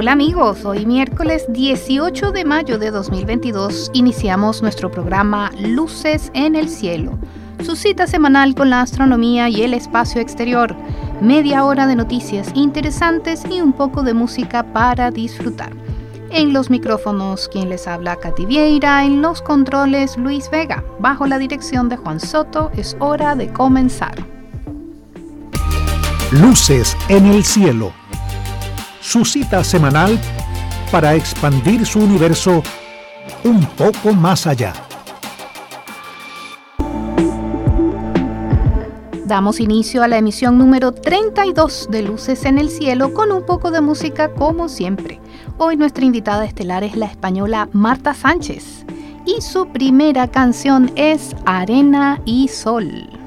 Hola amigos, hoy miércoles 18 de mayo de 2022 iniciamos nuestro programa Luces en el Cielo, su cita semanal con la astronomía y el espacio exterior, media hora de noticias interesantes y un poco de música para disfrutar. En los micrófonos, quien les habla, Katy Vieira, en los controles, Luis Vega. Bajo la dirección de Juan Soto, es hora de comenzar. Luces en el cielo su cita semanal para expandir su universo un poco más allá. Damos inicio a la emisión número 32 de Luces en el Cielo con un poco de música como siempre. Hoy nuestra invitada estelar es la española Marta Sánchez y su primera canción es Arena y Sol.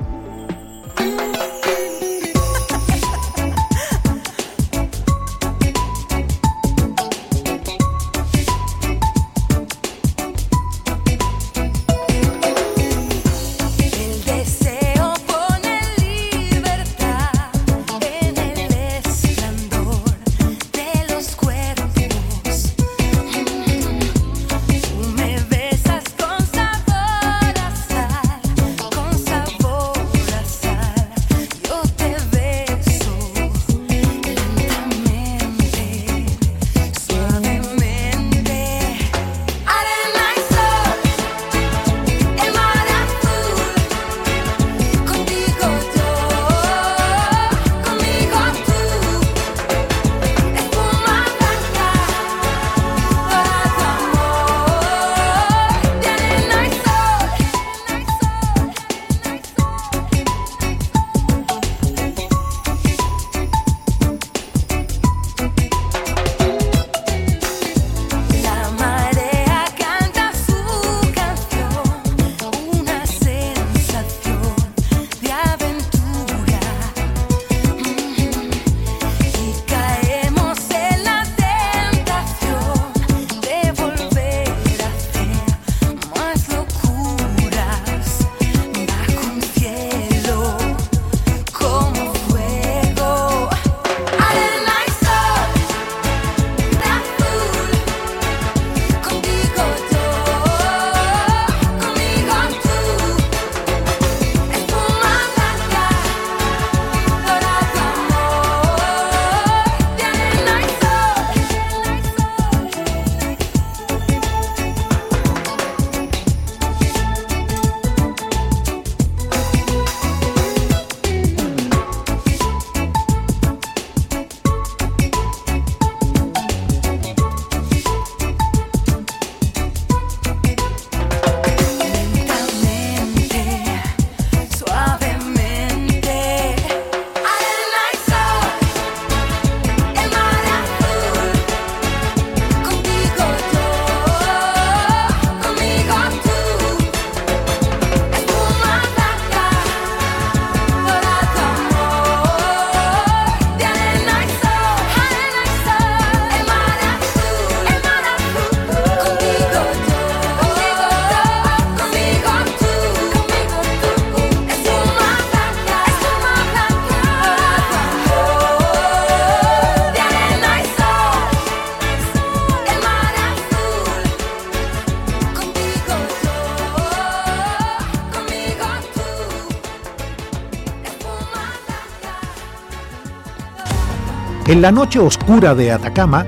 En la noche oscura de Atacama,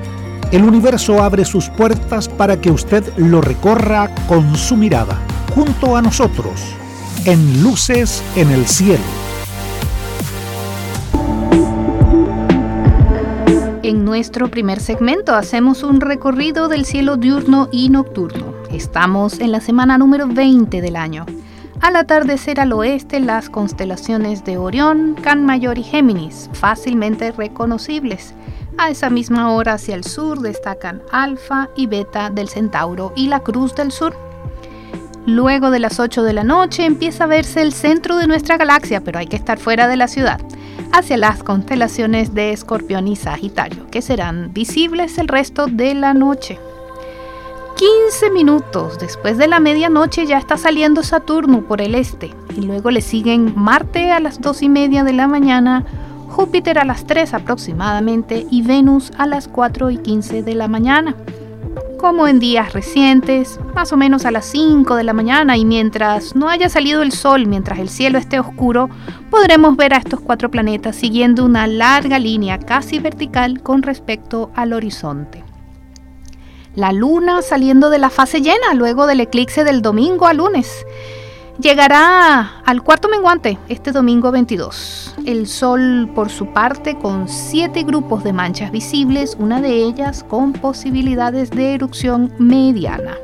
el universo abre sus puertas para que usted lo recorra con su mirada, junto a nosotros, en Luces en el Cielo. En nuestro primer segmento hacemos un recorrido del cielo diurno y nocturno. Estamos en la semana número 20 del año. Al atardecer al oeste, las constelaciones de Orión, Can Mayor y Géminis, fácilmente reconocibles. A esa misma hora hacia el sur destacan Alfa y Beta del Centauro y la Cruz del Sur. Luego de las 8 de la noche empieza a verse el centro de nuestra galaxia, pero hay que estar fuera de la ciudad, hacia las constelaciones de Escorpión y Sagitario, que serán visibles el resto de la noche. 15 minutos después de la medianoche ya está saliendo Saturno por el este y luego le siguen Marte a las 2 y media de la mañana, Júpiter a las 3 aproximadamente y Venus a las 4 y 15 de la mañana. Como en días recientes, más o menos a las 5 de la mañana y mientras no haya salido el sol, mientras el cielo esté oscuro, podremos ver a estos cuatro planetas siguiendo una larga línea casi vertical con respecto al horizonte la luna saliendo de la fase llena luego del eclipse del domingo a lunes. Llegará al cuarto menguante este domingo 22. El Sol, por su parte, con siete grupos de manchas visibles, una de ellas con posibilidades de erupción mediana.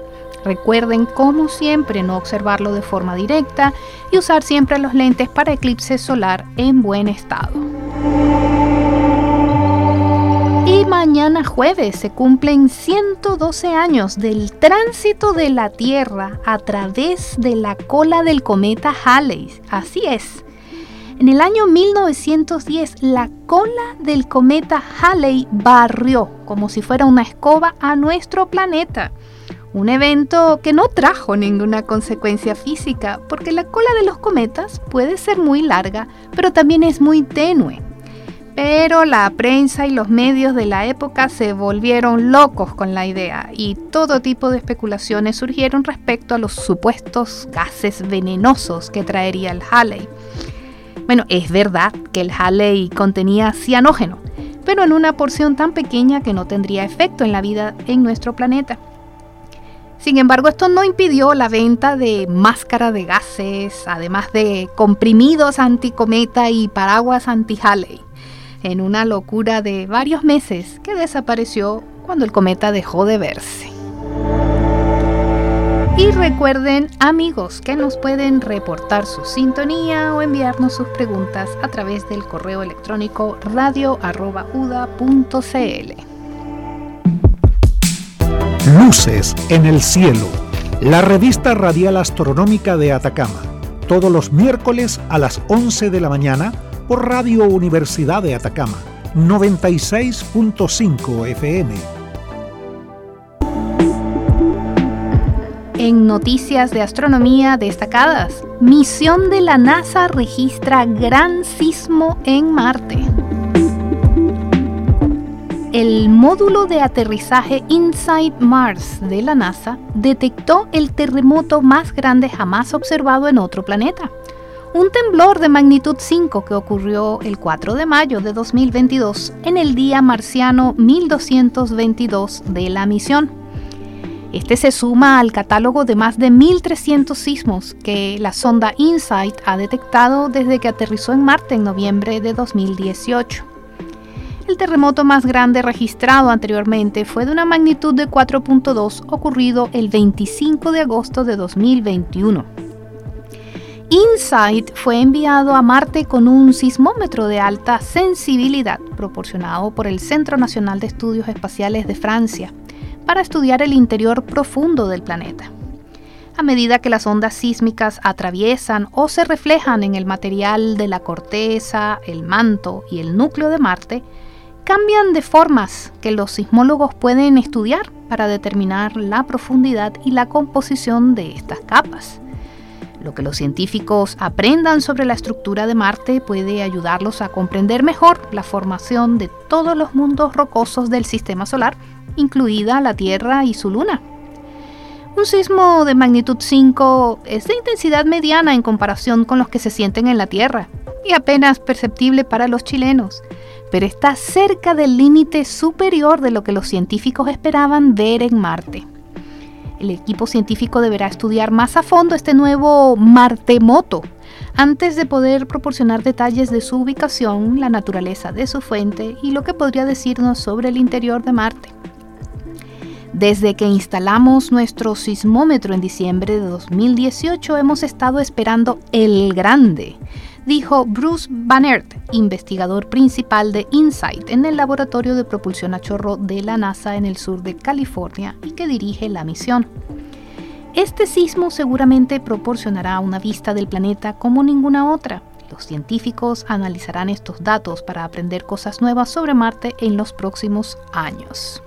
Recuerden, como siempre, no observarlo de forma directa y usar siempre los lentes para eclipse solar en buen estado. Mañana jueves se cumplen 112 años del tránsito de la Tierra a través de la cola del cometa Halley. Así es. En el año 1910, la cola del cometa Halley barrió como si fuera una escoba a nuestro planeta. Un evento que no trajo ninguna consecuencia física, porque la cola de los cometas puede ser muy larga, pero también es muy tenue. Pero la prensa y los medios de la época se volvieron locos con la idea y todo tipo de especulaciones surgieron respecto a los supuestos gases venenosos que traería el Halley. Bueno, es verdad que el Halley contenía cianógeno, pero en una porción tan pequeña que no tendría efecto en la vida en nuestro planeta. Sin embargo, esto no impidió la venta de máscara de gases, además de comprimidos anticometa y paraguas anti-Halley en una locura de varios meses que desapareció cuando el cometa dejó de verse. Y recuerden amigos que nos pueden reportar su sintonía o enviarnos sus preguntas a través del correo electrónico radio.uda.cl. Luces en el cielo, la revista radial astronómica de Atacama, todos los miércoles a las 11 de la mañana por Radio Universidad de Atacama, 96.5 FM. En noticias de astronomía destacadas, misión de la NASA registra gran sismo en Marte. El módulo de aterrizaje InSight Mars de la NASA detectó el terremoto más grande jamás observado en otro planeta un temblor de magnitud 5 que ocurrió el 4 de mayo de 2022 en el día marciano 1222 de la misión. Este se suma al catálogo de más de 1.300 sismos que la sonda InSight ha detectado desde que aterrizó en Marte en noviembre de 2018. El terremoto más grande registrado anteriormente fue de una magnitud de 4.2 ocurrido el 25 de agosto de 2021. InSight fue enviado a Marte con un sismómetro de alta sensibilidad proporcionado por el Centro Nacional de Estudios Espaciales de Francia para estudiar el interior profundo del planeta. A medida que las ondas sísmicas atraviesan o se reflejan en el material de la corteza, el manto y el núcleo de Marte, cambian de formas que los sismólogos pueden estudiar para determinar la profundidad y la composición de estas capas. Lo que los científicos aprendan sobre la estructura de Marte puede ayudarlos a comprender mejor la formación de todos los mundos rocosos del sistema solar, incluida la Tierra y su Luna. Un sismo de magnitud 5 es de intensidad mediana en comparación con los que se sienten en la Tierra y apenas perceptible para los chilenos, pero está cerca del límite superior de lo que los científicos esperaban ver en Marte el equipo científico deberá estudiar más a fondo este nuevo Martemoto antes de poder proporcionar detalles de su ubicación, la naturaleza de su fuente y lo que podría decirnos sobre el interior de Marte. Desde que instalamos nuestro sismómetro en diciembre de 2018 hemos estado esperando el grande, dijo Bruce Bannert, investigador principal de InSight en el laboratorio de propulsión a chorro de la NASA en el sur de California y que dirige la misión. Este sismo seguramente proporcionará una vista del planeta como ninguna otra. Los científicos analizarán estos datos para aprender cosas nuevas sobre Marte en los próximos años.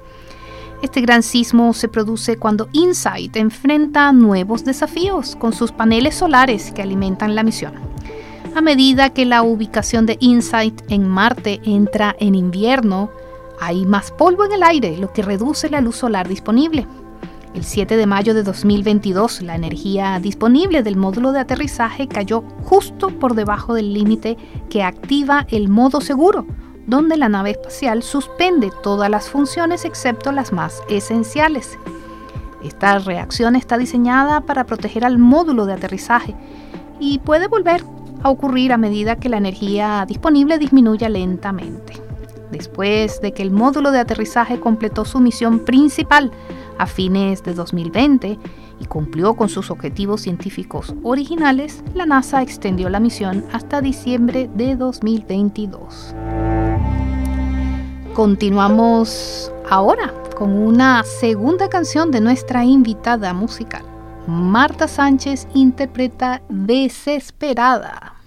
Este gran sismo se produce cuando InSight enfrenta nuevos desafíos con sus paneles solares que alimentan la misión. A medida que la ubicación de InSight en Marte entra en invierno, hay más polvo en el aire, lo que reduce la luz solar disponible. El 7 de mayo de 2022, la energía disponible del módulo de aterrizaje cayó justo por debajo del límite que activa el modo seguro, donde la nave espacial suspende todas las funciones excepto las más esenciales. Esta reacción está diseñada para proteger al módulo de aterrizaje y puede volver a ocurrir a medida que la energía disponible disminuya lentamente. Después de que el módulo de aterrizaje completó su misión principal a fines de 2020 y cumplió con sus objetivos científicos originales, la NASA extendió la misión hasta diciembre de 2022. Continuamos ahora con una segunda canción de nuestra invitada musical. Marta Sánchez interpreta Desesperada.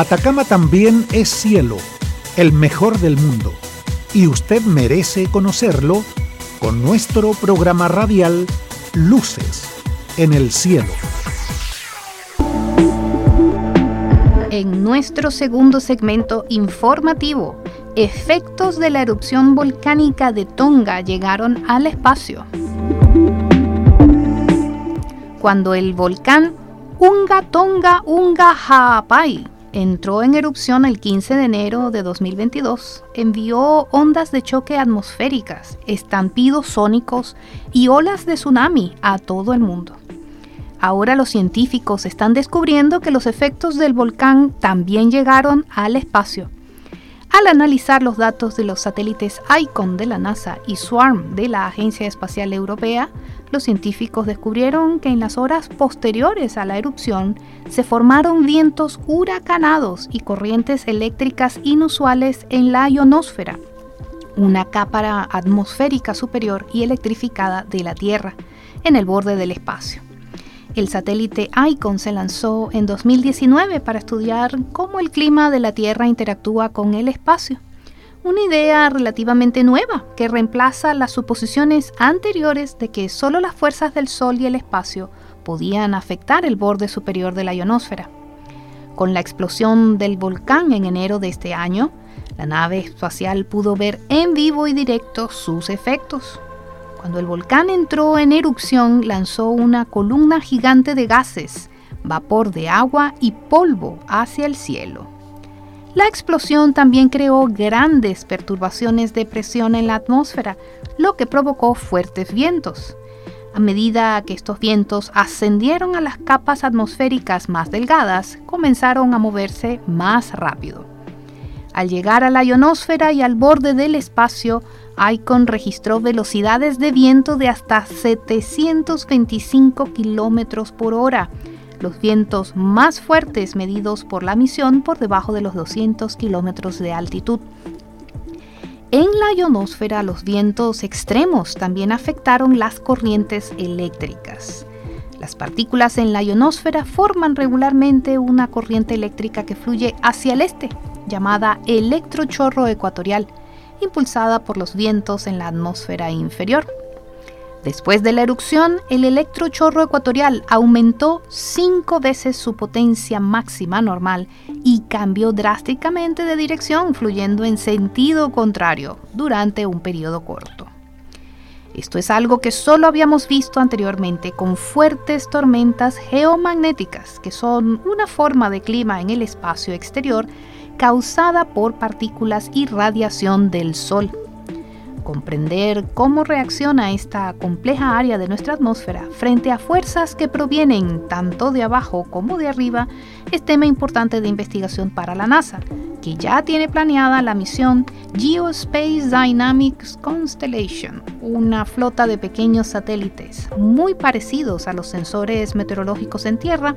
Atacama también es cielo, el mejor del mundo, y usted merece conocerlo con nuestro programa radial Luces en el Cielo. En nuestro segundo segmento informativo, efectos de la erupción volcánica de Tonga llegaron al espacio. Cuando el volcán Unga Tonga Unga Haapai entró en erupción el 15 de enero de 2022, envió ondas de choque atmosféricas, estampidos sónicos y olas de tsunami a todo el mundo. Ahora los científicos están descubriendo que los efectos del volcán también llegaron al espacio. Al analizar los datos de los satélites ICON de la NASA y SWARM de la Agencia Espacial Europea, los científicos descubrieron que en las horas posteriores a la erupción se formaron vientos huracanados y corrientes eléctricas inusuales en la ionosfera, una capa atmosférica superior y electrificada de la Tierra, en el borde del espacio. El satélite ICON se lanzó en 2019 para estudiar cómo el clima de la Tierra interactúa con el espacio una idea relativamente nueva que reemplaza las suposiciones anteriores de que solo las fuerzas del Sol y el espacio podían afectar el borde superior de la ionosfera. Con la explosión del volcán en enero de este año, la nave espacial pudo ver en vivo y directo sus efectos. Cuando el volcán entró en erupción, lanzó una columna gigante de gases, vapor de agua y polvo hacia el cielo. La explosión también creó grandes perturbaciones de presión en la atmósfera, lo que provocó fuertes vientos. A medida que estos vientos ascendieron a las capas atmosféricas más delgadas, comenzaron a moverse más rápido. Al llegar a la ionosfera y al borde del espacio, ICON registró velocidades de viento de hasta 725 km por hora, los vientos más fuertes medidos por la misión por debajo de los 200 kilómetros de altitud. En la ionosfera los vientos extremos también afectaron las corrientes eléctricas. Las partículas en la ionosfera forman regularmente una corriente eléctrica que fluye hacia el este, llamada electrochorro ecuatorial, impulsada por los vientos en la atmósfera inferior. Después de la erupción, el electrochorro ecuatorial aumentó cinco veces su potencia máxima normal y cambió drásticamente de dirección, fluyendo en sentido contrario durante un periodo corto. Esto es algo que solo habíamos visto anteriormente con fuertes tormentas geomagnéticas, que son una forma de clima en el espacio exterior causada por partículas y radiación del Sol comprender cómo reacciona esta compleja área de nuestra atmósfera frente a fuerzas que provienen tanto de abajo como de arriba es tema importante de investigación para la NASA, que ya tiene planeada la misión Geospace Dynamics Constellation, una flota de pequeños satélites muy parecidos a los sensores meteorológicos en Tierra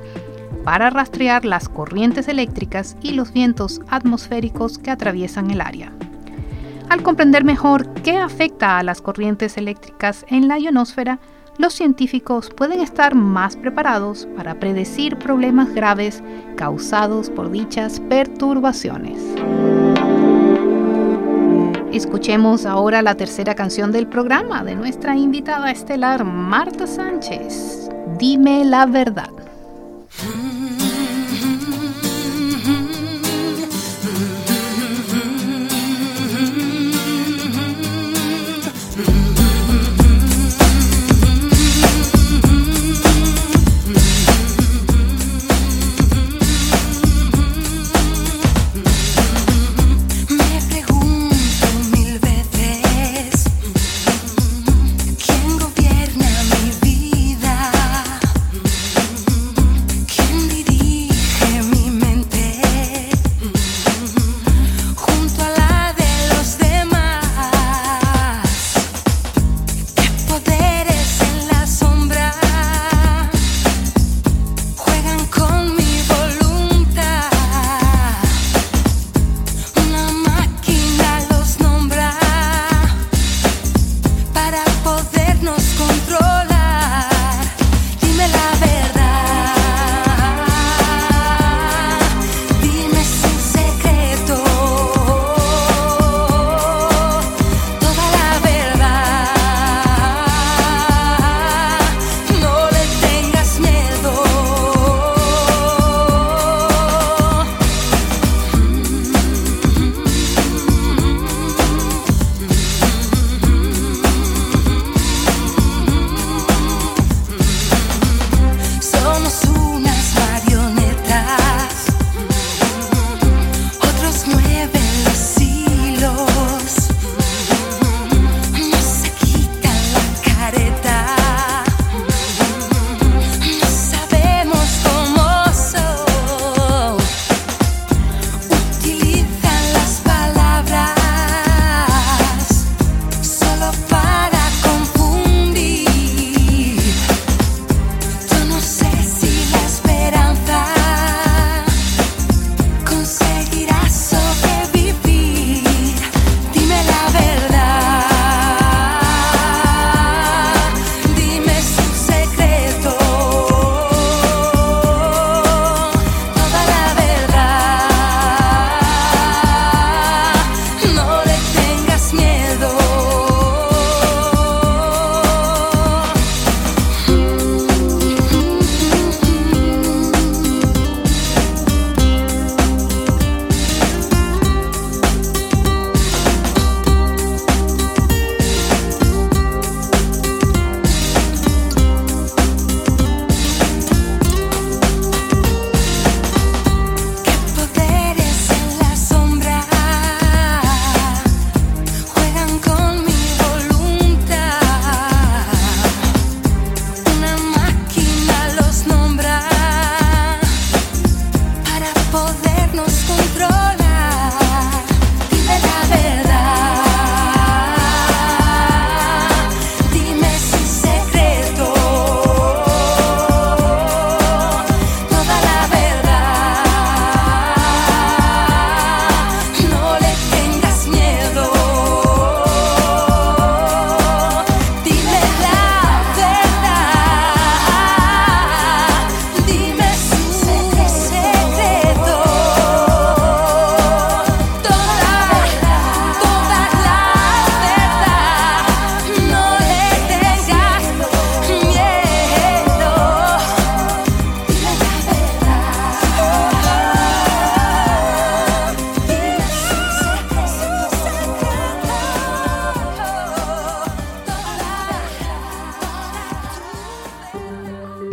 para rastrear las corrientes eléctricas y los vientos atmosféricos que atraviesan el área. Al comprender mejor qué afecta a las corrientes eléctricas en la ionosfera, los científicos pueden estar más preparados para predecir problemas graves causados por dichas perturbaciones. Escuchemos ahora la tercera canción del programa de nuestra invitada estelar Marta Sánchez. Dime la verdad.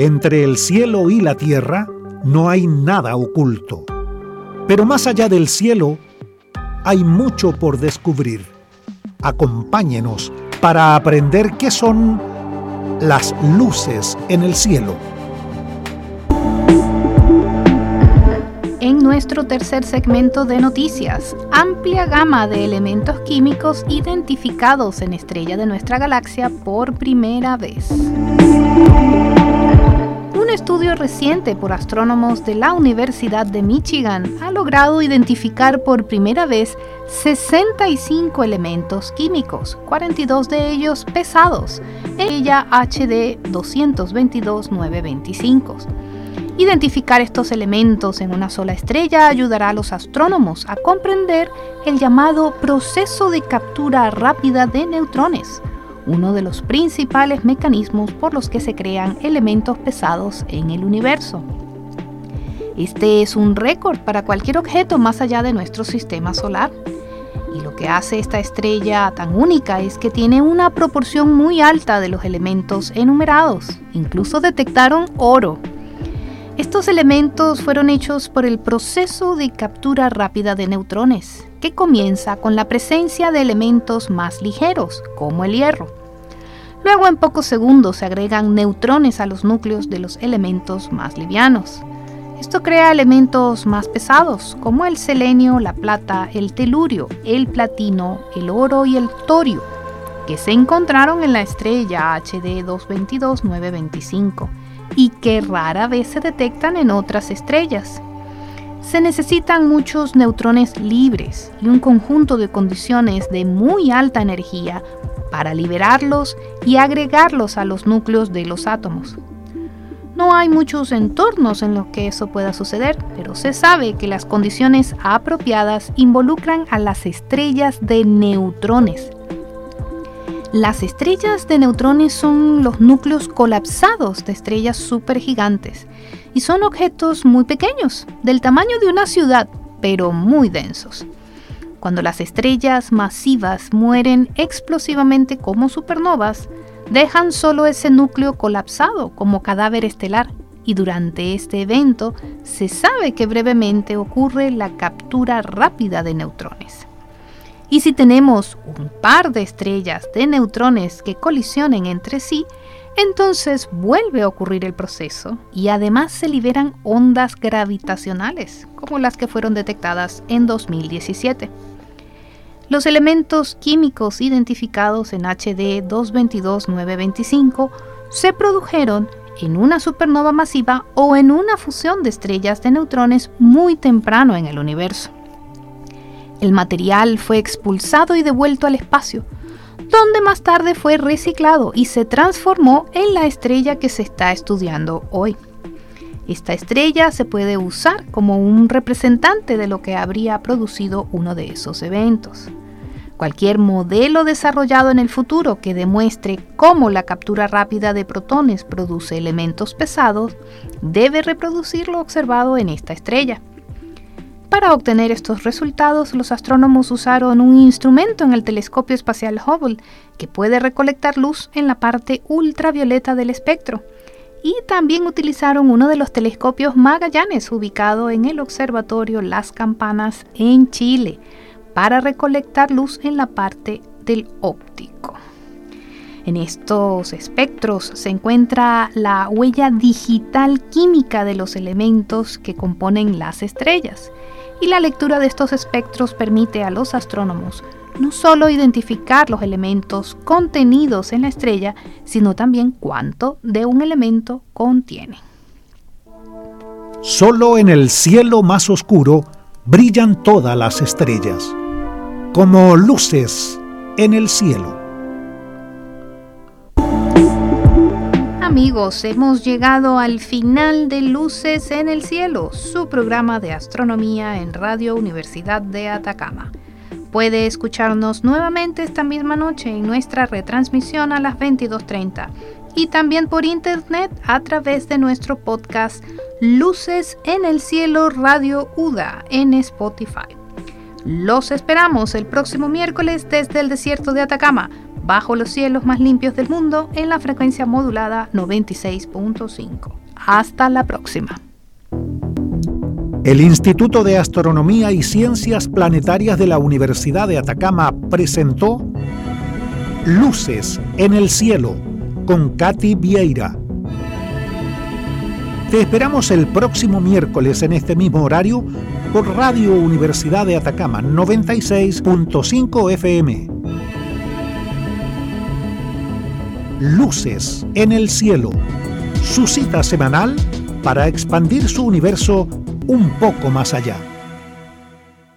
Entre el cielo y la tierra no hay nada oculto. Pero más allá del cielo, hay mucho por descubrir. Acompáñenos para aprender qué son las luces en el cielo. En nuestro tercer segmento de noticias, amplia gama de elementos químicos identificados en estrella de nuestra galaxia por primera vez. Un estudio reciente por astrónomos de la Universidad de Michigan ha logrado identificar por primera vez 65 elementos químicos, 42 de ellos pesados, ella HD 222-925. Identificar estos elementos en una sola estrella ayudará a los astrónomos a comprender el llamado proceso de captura rápida de neutrones, uno de los principales mecanismos por los que se crean elementos pesados en el universo. Este es un récord para cualquier objeto más allá de nuestro sistema solar. Y lo que hace esta estrella tan única es que tiene una proporción muy alta de los elementos enumerados. Incluso detectaron oro. Estos elementos fueron hechos por el proceso de captura rápida de neutrones, que comienza con la presencia de elementos más ligeros, como el hierro. Luego en pocos segundos se agregan neutrones a los núcleos de los elementos más livianos. Esto crea elementos más pesados, como el selenio, la plata, el telurio, el platino, el oro y el torio, que se encontraron en la estrella HD 222-925 y que rara vez se detectan en otras estrellas. Se necesitan muchos neutrones libres y un conjunto de condiciones de muy alta energía para liberarlos y agregarlos a los núcleos de los átomos. No hay muchos entornos en los que eso pueda suceder, pero se sabe que las condiciones apropiadas involucran a las estrellas de neutrones. Las estrellas de neutrones son los núcleos colapsados de estrellas supergigantes y son objetos muy pequeños, del tamaño de una ciudad, pero muy densos. Cuando las estrellas masivas mueren explosivamente como supernovas, dejan solo ese núcleo colapsado como cadáver estelar y durante este evento se sabe que brevemente ocurre la captura rápida de neutrones. Y si tenemos un par de estrellas de neutrones que colisionen entre sí, entonces vuelve a ocurrir el proceso y además se liberan ondas gravitacionales, como las que fueron detectadas en 2017. Los elementos químicos identificados en HD 222-925 se produjeron en una supernova masiva o en una fusión de estrellas de neutrones muy temprano en el universo. El material fue expulsado y devuelto al espacio, donde más tarde fue reciclado y se transformó en la estrella que se está estudiando hoy. Esta estrella se puede usar como un representante de lo que habría producido uno de esos eventos. Cualquier modelo desarrollado en el futuro que demuestre cómo la captura rápida de protones produce elementos pesados debe reproducir lo observado en esta estrella. Para obtener estos resultados, los astrónomos usaron un instrumento en el telescopio espacial Hubble que puede recolectar luz en la parte ultravioleta del espectro. Y también utilizaron uno de los telescopios Magallanes ubicado en el Observatorio Las Campanas en Chile para recolectar luz en la parte del óptico. En estos espectros se encuentra la huella digital química de los elementos que componen las estrellas y la lectura de estos espectros permite a los astrónomos no solo identificar los elementos contenidos en la estrella, sino también cuánto de un elemento contiene. Solo en el cielo más oscuro brillan todas las estrellas como luces en el cielo. Amigos, hemos llegado al final de Luces en el Cielo, su programa de astronomía en Radio Universidad de Atacama. Puede escucharnos nuevamente esta misma noche en nuestra retransmisión a las 22.30 y también por internet a través de nuestro podcast Luces en el Cielo Radio UDA en Spotify. Los esperamos el próximo miércoles desde el desierto de Atacama bajo los cielos más limpios del mundo en la frecuencia modulada 96.5. Hasta la próxima. El Instituto de Astronomía y Ciencias Planetarias de la Universidad de Atacama presentó Luces en el Cielo con Katy Vieira. Te esperamos el próximo miércoles en este mismo horario por Radio Universidad de Atacama 96.5 FM. Luces en el Cielo, su cita semanal para expandir su universo un poco más allá.